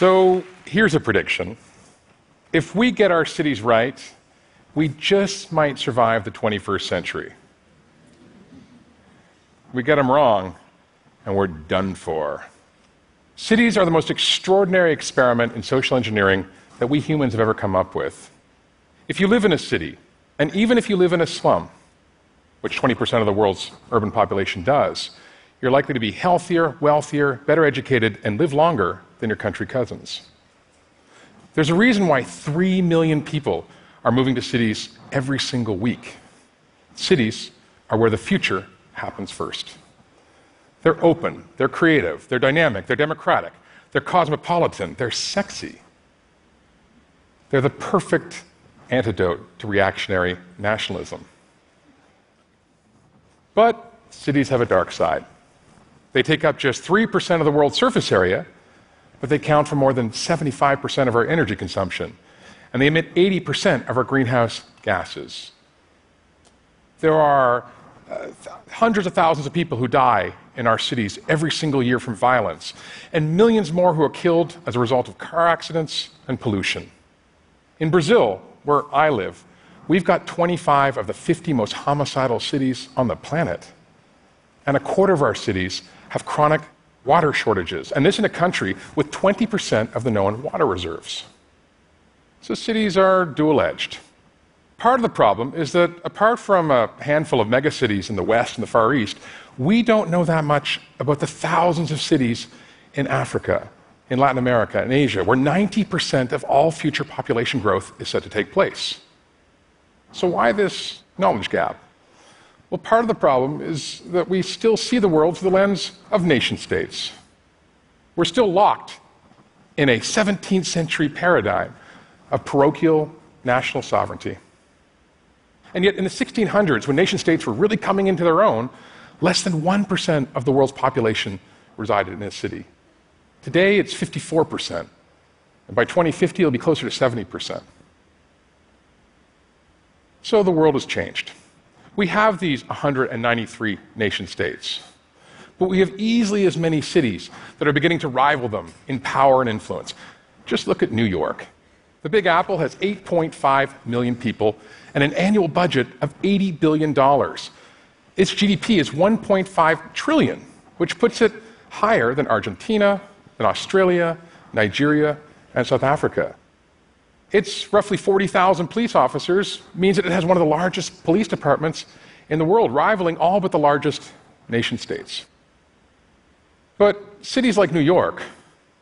So here's a prediction. If we get our cities right, we just might survive the 21st century. We get them wrong, and we're done for. Cities are the most extraordinary experiment in social engineering that we humans have ever come up with. If you live in a city, and even if you live in a slum, which 20% of the world's urban population does, you're likely to be healthier, wealthier, better educated, and live longer than your country cousins. There's a reason why 3 million people are moving to cities every single week. Cities are where the future happens first. They're open, they're creative, they're dynamic, they're democratic, they're cosmopolitan, they're sexy. They're the perfect antidote to reactionary nationalism. But cities have a dark side. They take up just 3% of the world's surface area, but they count for more than 75% of our energy consumption, and they emit 80% of our greenhouse gases. There are uh, hundreds of thousands of people who die in our cities every single year from violence, and millions more who are killed as a result of car accidents and pollution. In Brazil, where I live, we've got 25 of the 50 most homicidal cities on the planet, and a quarter of our cities have chronic water shortages, and this in a country with 20% of the known water reserves. So cities are dual edged. Part of the problem is that apart from a handful of megacities in the West and the Far East, we don't know that much about the thousands of cities in Africa, in Latin America, and Asia, where 90% of all future population growth is set to take place. So, why this knowledge gap? Well, part of the problem is that we still see the world through the lens of nation states. We're still locked in a 17th century paradigm of parochial national sovereignty. And yet, in the 1600s, when nation states were really coming into their own, less than 1% of the world's population resided in a city. Today, it's 54%. And by 2050, it'll be closer to 70%. So the world has changed. We have these 193 nation states, but we have easily as many cities that are beginning to rival them in power and influence. Just look at New York. The Big Apple has 8.5 million people and an annual budget of $80 billion. Its GDP is 1.5 trillion, which puts it higher than Argentina, than Australia, Nigeria, and South Africa. Its roughly 40,000 police officers means that it has one of the largest police departments in the world, rivaling all but the largest nation states. But cities like New York,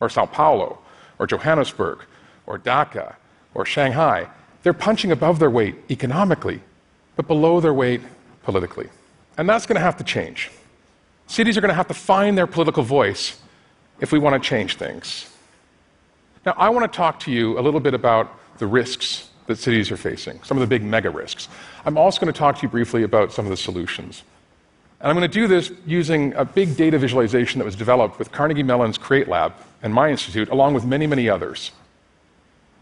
or Sao Paulo, or Johannesburg, or Dhaka, or Shanghai, they're punching above their weight economically, but below their weight politically. And that's going to have to change. Cities are going to have to find their political voice if we want to change things. Now, I want to talk to you a little bit about the risks that cities are facing, some of the big mega risks. I'm also going to talk to you briefly about some of the solutions. And I'm going to do this using a big data visualization that was developed with Carnegie Mellon's Create Lab and my institute, along with many, many others.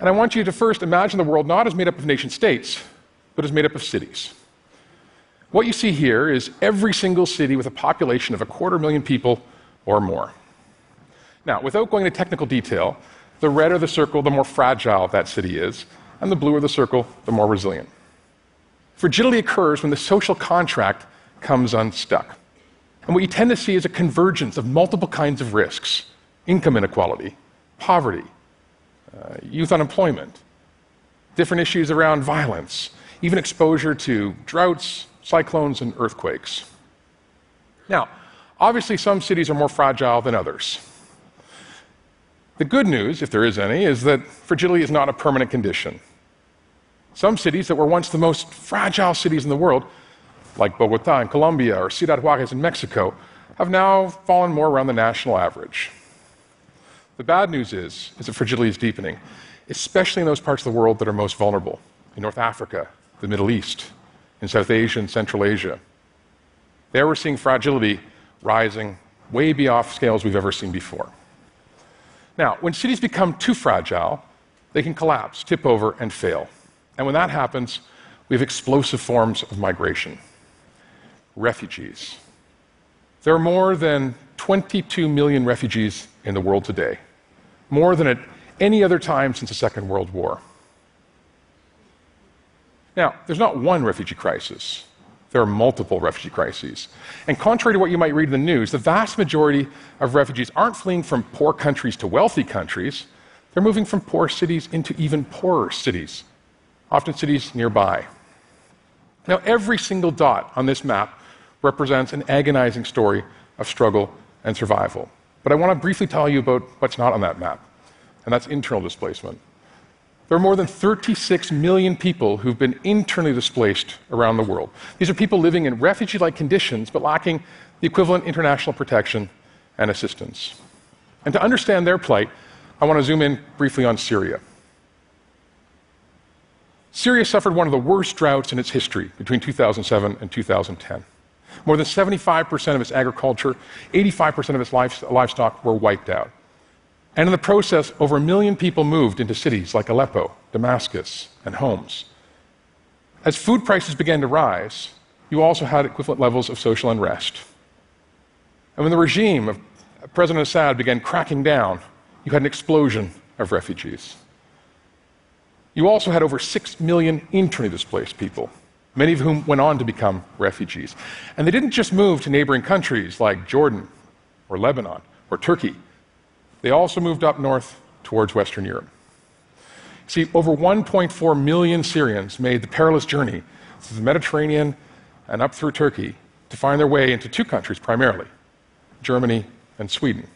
And I want you to first imagine the world not as made up of nation states, but as made up of cities. What you see here is every single city with a population of a quarter million people or more. Now, without going into technical detail, the redder the circle, the more fragile that city is, and the bluer the circle, the more resilient. Fragility occurs when the social contract comes unstuck. And what you tend to see is a convergence of multiple kinds of risks income inequality, poverty, uh, youth unemployment, different issues around violence, even exposure to droughts, cyclones, and earthquakes. Now, obviously, some cities are more fragile than others. The good news, if there is any, is that fragility is not a permanent condition. Some cities that were once the most fragile cities in the world, like Bogota in Colombia or Ciudad Juarez in Mexico, have now fallen more around the national average. The bad news is, is that fragility is deepening, especially in those parts of the world that are most vulnerable, in North Africa, the Middle East, in South Asia and Central Asia. There we're seeing fragility rising way beyond scales we've ever seen before. Now, when cities become too fragile, they can collapse, tip over, and fail. And when that happens, we have explosive forms of migration. Refugees. There are more than 22 million refugees in the world today. more than at any other time since the Second World War. Now, there's not one refugee crisis. There are multiple refugee crises. And contrary to what you might read in the news, the vast majority of refugees aren't fleeing from poor countries to wealthy countries. They're moving from poor cities into even poorer cities, often cities nearby. Now, every single dot on this map represents an agonizing story of struggle and survival. But I want to briefly tell you about what's not on that map, and that's internal displacement. There are more than 36 million people who've been internally displaced around the world. These are people living in refugee like conditions but lacking the equivalent international protection and assistance. And to understand their plight, I want to zoom in briefly on Syria. Syria suffered one of the worst droughts in its history between 2007 and 2010. More than 75% of its agriculture, 85% of its livestock were wiped out. And in the process, over a million people moved into cities like Aleppo, Damascus, and Homs. As food prices began to rise, you also had equivalent levels of social unrest. And when the regime of President Assad began cracking down, you had an explosion of refugees. You also had over 6 million internally displaced people, many of whom went on to become refugees. And they didn't just move to neighboring countries like Jordan or Lebanon or Turkey. They also moved up north towards Western Europe. See, over 1.4 million Syrians made the perilous journey through the Mediterranean and up through Turkey to find their way into two countries primarily Germany and Sweden.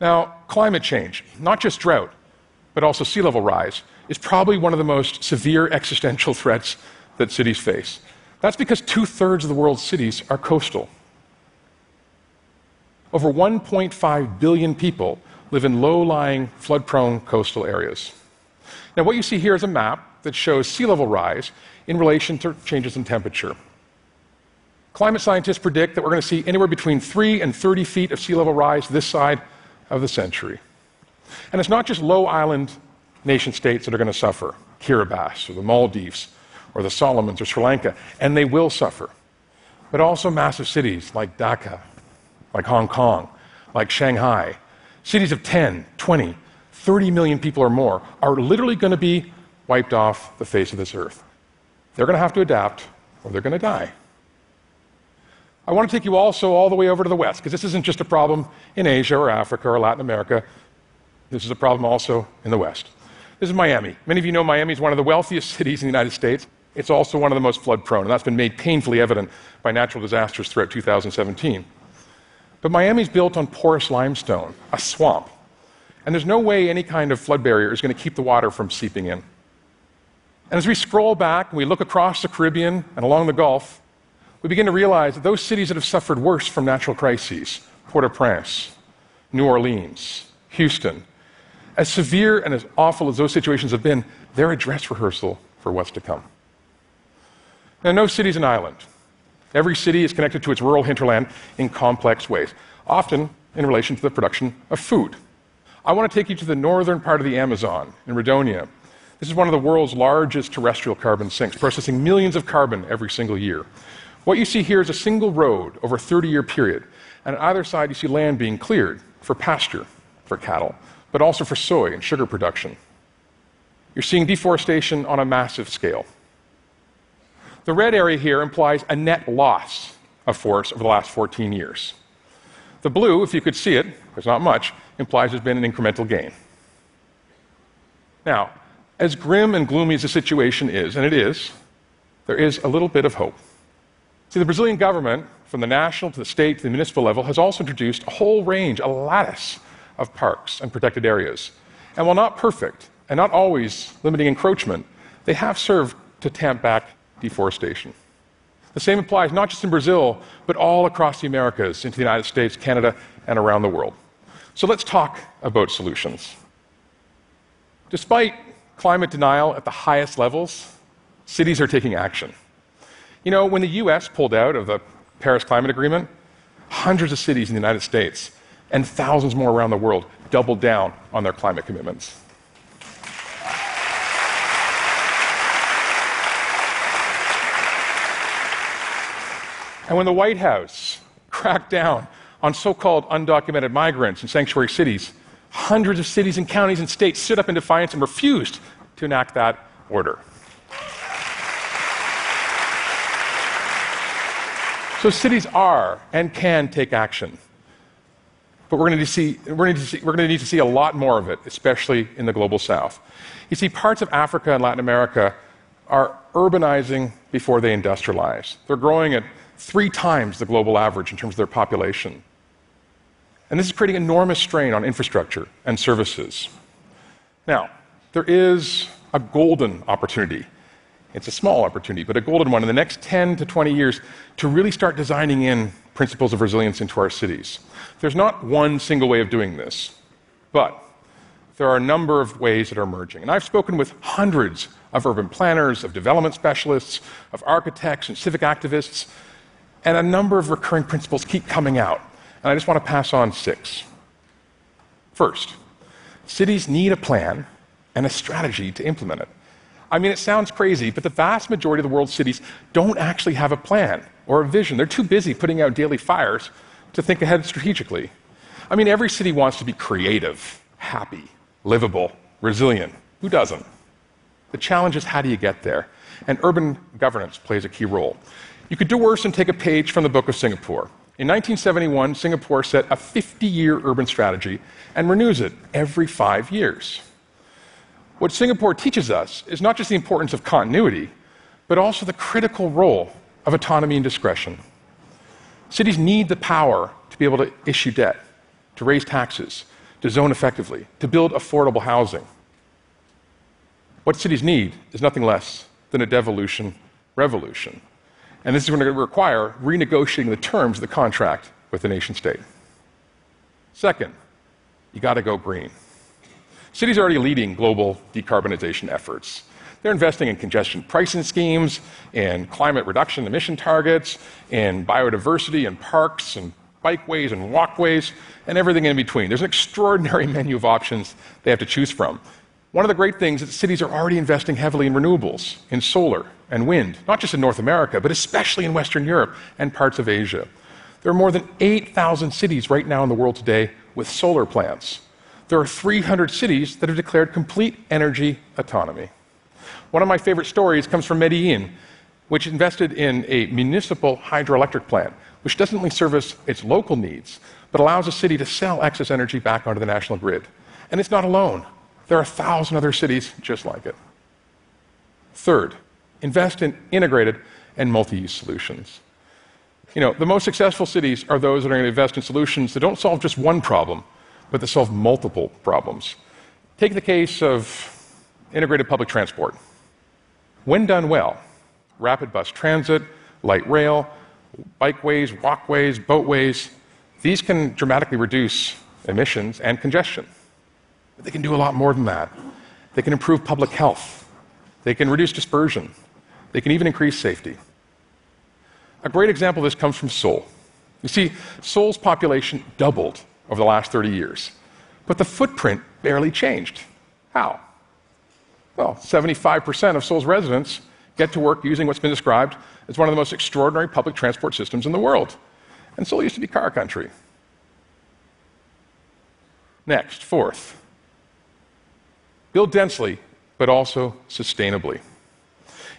Now, climate change, not just drought, but also sea level rise, is probably one of the most severe existential threats that cities face. That's because two thirds of the world's cities are coastal. Over 1.5 billion people live in low lying, flood prone coastal areas. Now, what you see here is a map that shows sea level rise in relation to changes in temperature. Climate scientists predict that we're going to see anywhere between 3 and 30 feet of sea level rise this side of the century. And it's not just low island nation states that are going to suffer Kiribati, or the Maldives, or the Solomons, or Sri Lanka, and they will suffer, but also massive cities like Dhaka like Hong Kong, like Shanghai, cities of 10, 20, 30 million people or more are literally going to be wiped off the face of this earth. They're going to have to adapt or they're going to die. I want to take you also all the way over to the west, because this isn't just a problem in Asia or Africa or Latin America. This is a problem also in the west. This is Miami. Many of you know Miami is one of the wealthiest cities in the United States. It's also one of the most flood prone, and that's been made painfully evident by natural disasters throughout 2017. But Miami's built on porous limestone, a swamp. And there's no way any kind of flood barrier is going to keep the water from seeping in. And as we scroll back and we look across the Caribbean and along the Gulf, we begin to realize that those cities that have suffered worse from natural crises, Port au Prince, New Orleans, Houston, as severe and as awful as those situations have been, they're a dress rehearsal for what's to come. Now, no city's an island. Every city is connected to its rural hinterland in complex ways, often in relation to the production of food. I want to take you to the northern part of the Amazon, in Rondonia. This is one of the world's largest terrestrial carbon sinks, processing millions of carbon every single year. What you see here is a single road over a 30 year period, and on either side you see land being cleared for pasture for cattle, but also for soy and sugar production. You're seeing deforestation on a massive scale. The red area here implies a net loss of forest over the last 14 years. The blue, if you could see it, there's not much, implies there's been an incremental gain. Now, as grim and gloomy as the situation is, and it is, there is a little bit of hope. See, the Brazilian government, from the national to the state to the municipal level, has also introduced a whole range, a lattice of parks and protected areas. And while not perfect, and not always limiting encroachment, they have served to tamp back deforestation. The same applies not just in Brazil, but all across the Americas, into the United States, Canada, and around the world. So let's talk about solutions. Despite climate denial at the highest levels, cities are taking action. You know, when the US pulled out of the Paris Climate Agreement, hundreds of cities in the United States and thousands more around the world doubled down on their climate commitments. And when the White House cracked down on so called undocumented migrants in sanctuary cities, hundreds of cities and counties and states stood up in defiance and refused to enact that order. So cities are and can take action. But we're going, to see, we're, going see, we're going to need to see a lot more of it, especially in the global south. You see, parts of Africa and Latin America are urbanizing before they industrialize. They're growing at three times the global average in terms of their population. And this is creating enormous strain on infrastructure and services. Now, there is a golden opportunity it's a small opportunity, but a golden one in the next 10 to 20 years to really start designing in principles of resilience into our cities. There's not one single way of doing this, but there are a number of ways that are emerging. And I've spoken with hundreds of urban planners, of development specialists, of architects, and civic activists, and a number of recurring principles keep coming out. And I just want to pass on six. First, cities need a plan and a strategy to implement it. I mean, it sounds crazy, but the vast majority of the world's cities don't actually have a plan or a vision. They're too busy putting out daily fires to think ahead strategically. I mean, every city wants to be creative, happy, livable, resilient. Who doesn't? The challenge is how do you get there? And urban governance plays a key role. You could do worse and take a page from the Book of Singapore. In 1971, Singapore set a 50 year urban strategy and renews it every five years. What Singapore teaches us is not just the importance of continuity, but also the critical role of autonomy and discretion. Cities need the power to be able to issue debt, to raise taxes, to zone effectively, to build affordable housing. What cities need is nothing less than a devolution revolution. And this is going to require renegotiating the terms of the contract with the nation state. Second, you got to go green. Cities are already leading global decarbonization efforts. They're investing in congestion pricing schemes, in climate reduction emission targets, in biodiversity and parks and bikeways and walkways, and everything in between. There's an extraordinary menu of options they have to choose from. One of the great things is that cities are already investing heavily in renewables, in solar and wind, not just in North America, but especially in Western Europe and parts of Asia. There are more than 8,000 cities right now in the world today with solar plants there are 300 cities that have declared complete energy autonomy. One of my favorite stories comes from Medellin, which invested in a municipal hydroelectric plant, which doesn't only service its local needs, but allows a city to sell excess energy back onto the national grid. And it's not alone. There are a thousand other cities just like it. Third, invest in integrated and multi use solutions. You know, the most successful cities are those that are going to invest in solutions that don't solve just one problem, but that solve multiple problems. Take the case of integrated public transport. When done well, rapid bus transit, light rail, bikeways, walkways, boatways, these can dramatically reduce emissions and congestion. But they can do a lot more than that. They can improve public health. They can reduce dispersion. They can even increase safety. A great example of this comes from Seoul. You see, Seoul's population doubled over the last 30 years. But the footprint barely changed. How? Well, 75% of Seoul's residents get to work using what's been described as one of the most extraordinary public transport systems in the world. And Seoul used to be car country. Next, fourth, build densely, but also sustainably.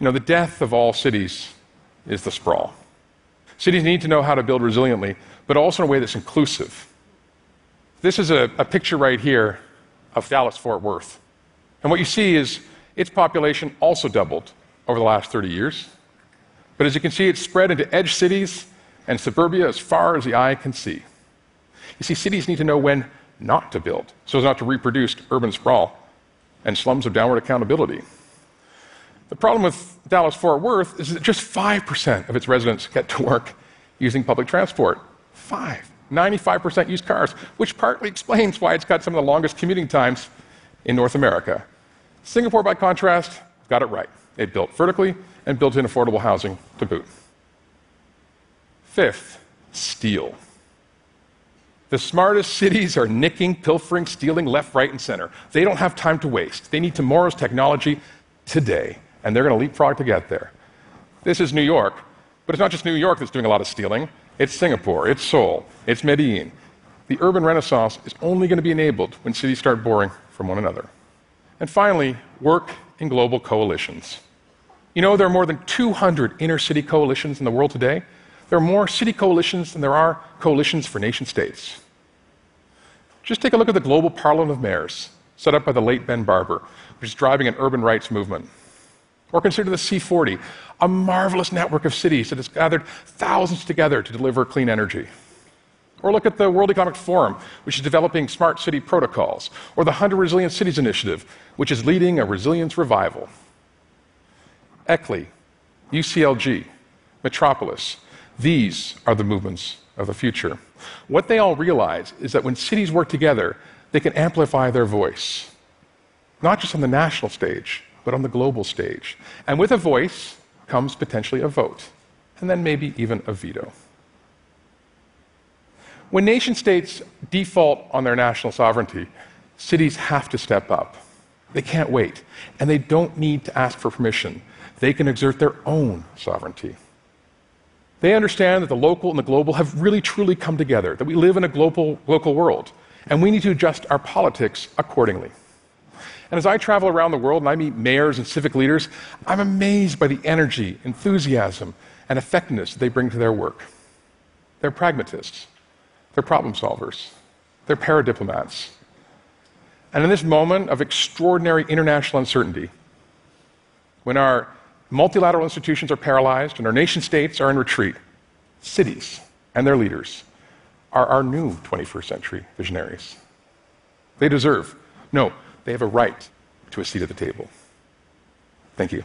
You know, the death of all cities is the sprawl. Cities need to know how to build resiliently, but also in a way that's inclusive. This is a, a picture right here of Dallas Fort Worth. And what you see is its population also doubled over the last 30 years. But as you can see, it's spread into edge cities and suburbia as far as the eye can see. You see, cities need to know when not to build so as not to reproduce urban sprawl and slums of downward accountability. The problem with Dallas Fort Worth is that just 5% of its residents get to work using public transport. Five. 95% use cars, which partly explains why it's got some of the longest commuting times in North America. Singapore, by contrast, got it right. It built vertically and built in affordable housing to boot. Fifth, steal. The smartest cities are nicking, pilfering, stealing left, right, and center. They don't have time to waste. They need tomorrow's technology today, and they're going to leapfrog to get there. This is New York, but it's not just New York that's doing a lot of stealing. it's Singapore, it's Seoul, it's Medellin. The urban renaissance is only going to be enabled when cities start borrowing from one another. And finally, work in global coalitions. You know, there are more than 200 inner city coalitions in the world today. There are more city coalitions than there are coalitions for nation states. Just take a look at the Global Parliament of Mayors, set up by the late Ben Barber, which is driving an urban rights movement. Or consider the C40, a marvelous network of cities that has gathered thousands together to deliver clean energy. Or look at the World Economic Forum, which is developing smart city protocols, or the 100 Resilient Cities Initiative, which is leading a resilience revival. ICLEI, UCLG, Metropolis, these are the movements of the future. What they all realize is that when cities work together, they can amplify their voice, not just on the national stage, but on the global stage. And with a voice comes potentially a vote, and then maybe even a veto. When nation states default on their national sovereignty, cities have to step up. They can't wait, and they don't need to ask for permission. They can exert their own sovereignty. They understand that the local and the global have really truly come together, that we live in a global, local world, and we need to adjust our politics accordingly. And as I travel around the world and I meet mayors and civic leaders, I'm amazed by the energy, enthusiasm, and effectiveness they bring to their work. They're pragmatists, they're problem solvers, they're paradiplomats. And in this moment of extraordinary international uncertainty, when our multilateral institutions are paralyzed and our nation states are in retreat, cities and their leaders are our new 21st century visionaries. They deserve, no, they have a right to a seat at the table. Thank you.